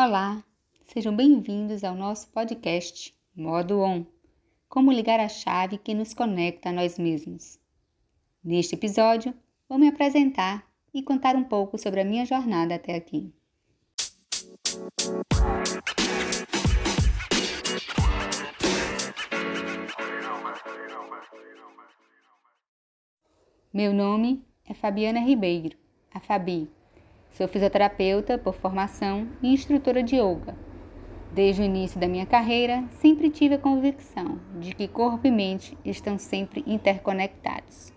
Olá, sejam bem-vindos ao nosso podcast Modo On Como ligar a chave que nos conecta a nós mesmos. Neste episódio, vou me apresentar e contar um pouco sobre a minha jornada até aqui. Meu nome é Fabiana Ribeiro, a Fabi Sou fisioterapeuta por formação e instrutora de yoga. Desde o início da minha carreira, sempre tive a convicção de que corpo e mente estão sempre interconectados.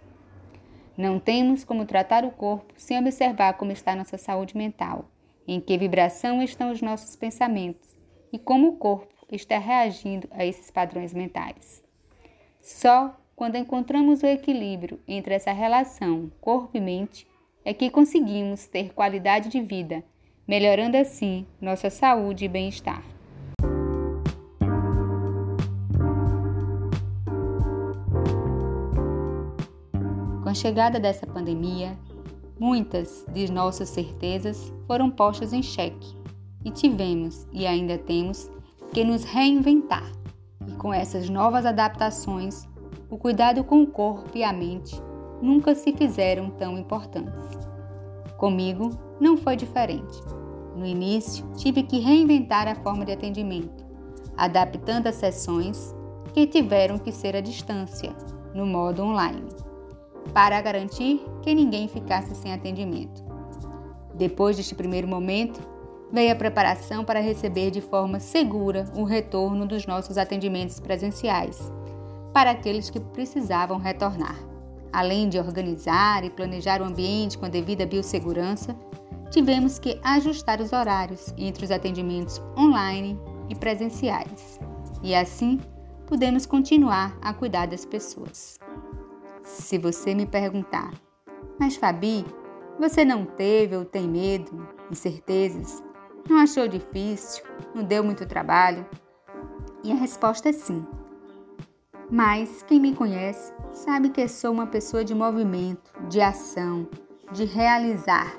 Não temos como tratar o corpo sem observar como está nossa saúde mental, em que vibração estão os nossos pensamentos e como o corpo está reagindo a esses padrões mentais. Só quando encontramos o equilíbrio entre essa relação corpo e mente é que conseguimos ter qualidade de vida, melhorando assim nossa saúde e bem-estar. Com a chegada dessa pandemia, muitas de nossas certezas foram postas em xeque e tivemos e ainda temos que nos reinventar. E com essas novas adaptações, o cuidado com o corpo e a mente nunca se fizeram tão importantes. Comigo não foi diferente. No início, tive que reinventar a forma de atendimento, adaptando as sessões que tiveram que ser à distância, no modo online, para garantir que ninguém ficasse sem atendimento. Depois deste primeiro momento, veio a preparação para receber de forma segura o retorno dos nossos atendimentos presenciais, para aqueles que precisavam retornar. Além de organizar e planejar o ambiente com a devida biossegurança, tivemos que ajustar os horários entre os atendimentos online e presenciais. E assim, pudemos continuar a cuidar das pessoas. Se você me perguntar, mas Fabi, você não teve ou tem medo, incertezas? Não achou difícil? Não deu muito trabalho? E a resposta é sim. Mas quem me conhece sabe que sou uma pessoa de movimento, de ação, de realizar,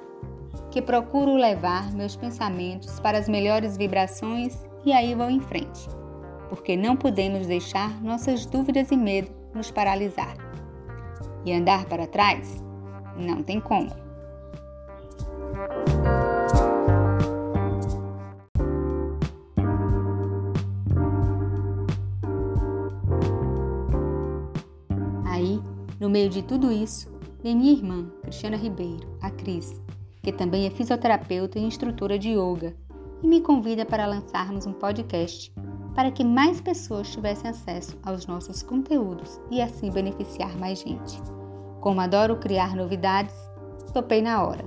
que procuro levar meus pensamentos para as melhores vibrações e aí vou em frente, porque não podemos deixar nossas dúvidas e medo nos paralisar. E andar para trás? Não tem como. No meio de tudo isso, vem minha irmã, Cristiana Ribeiro, a Cris, que também é fisioterapeuta e instrutora de yoga, e me convida para lançarmos um podcast para que mais pessoas tivessem acesso aos nossos conteúdos e assim beneficiar mais gente. Como adoro criar novidades, topei na hora.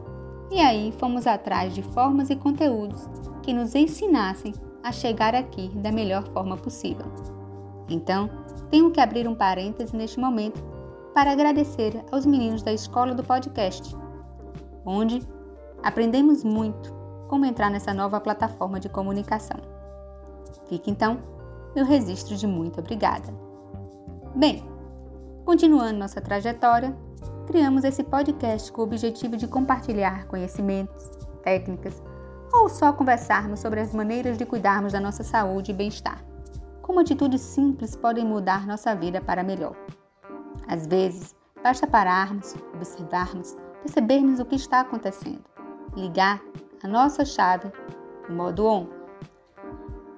E aí fomos atrás de formas e conteúdos que nos ensinassem a chegar aqui da melhor forma possível. Então, tenho que abrir um parêntese neste momento para agradecer aos meninos da escola do podcast, onde aprendemos muito como entrar nessa nova plataforma de comunicação. Fique então meu registro de muito obrigada. Bem, continuando nossa trajetória, criamos esse podcast com o objetivo de compartilhar conhecimentos, técnicas ou só conversarmos sobre as maneiras de cuidarmos da nossa saúde e bem-estar. Como atitudes simples podem mudar nossa vida para melhor. Às vezes, basta pararmos, observarmos, percebermos o que está acontecendo, ligar a nossa chave no modo on.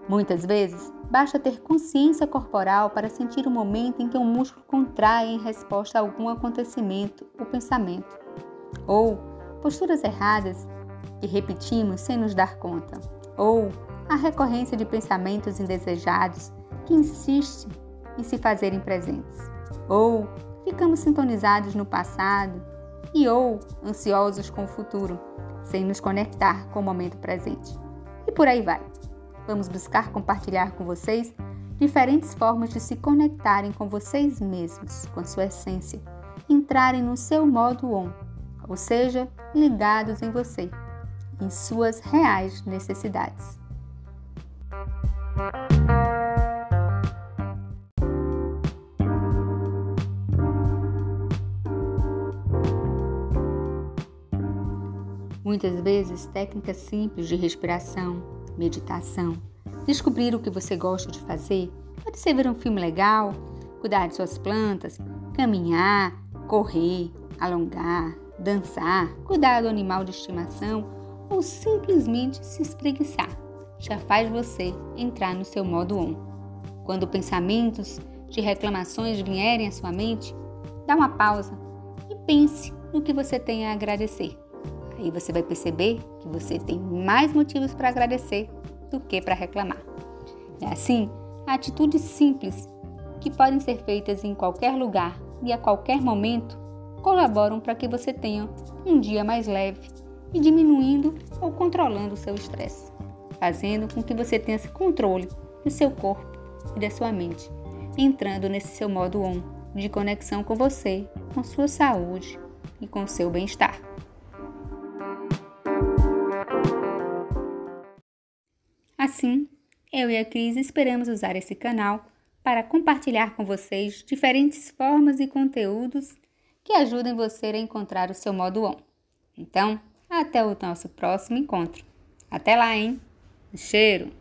Muitas vezes, basta ter consciência corporal para sentir o momento em que um músculo contrai em resposta a algum acontecimento ou pensamento, ou posturas erradas que repetimos sem nos dar conta, ou a recorrência de pensamentos indesejados que insistem em se fazerem presentes ou ficamos sintonizados no passado e ou ansiosos com o futuro, sem nos conectar com o momento presente. E por aí vai. Vamos buscar compartilhar com vocês diferentes formas de se conectarem com vocês mesmos, com sua essência, entrarem no seu modo on, ou seja, ligados em você, em suas reais necessidades. Muitas vezes, técnicas simples de respiração, meditação, descobrir o que você gosta de fazer. Pode ser ver um filme legal, cuidar de suas plantas, caminhar, correr, alongar, dançar, cuidar do animal de estimação ou simplesmente se espreguiçar. Já faz você entrar no seu modo on. Quando pensamentos de reclamações vierem à sua mente, dá uma pausa e pense no que você tem a agradecer. Aí você vai perceber que você tem mais motivos para agradecer do que para reclamar. É assim, atitudes simples que podem ser feitas em qualquer lugar e a qualquer momento colaboram para que você tenha um dia mais leve e diminuindo ou controlando o seu estresse, fazendo com que você tenha esse controle do seu corpo e da sua mente, entrando nesse seu modo on de conexão com você, com sua saúde e com seu bem-estar. Assim, eu e a Cris esperamos usar esse canal para compartilhar com vocês diferentes formas e conteúdos que ajudem você a encontrar o seu modo on. Então, até o nosso próximo encontro. Até lá, hein? Cheiro!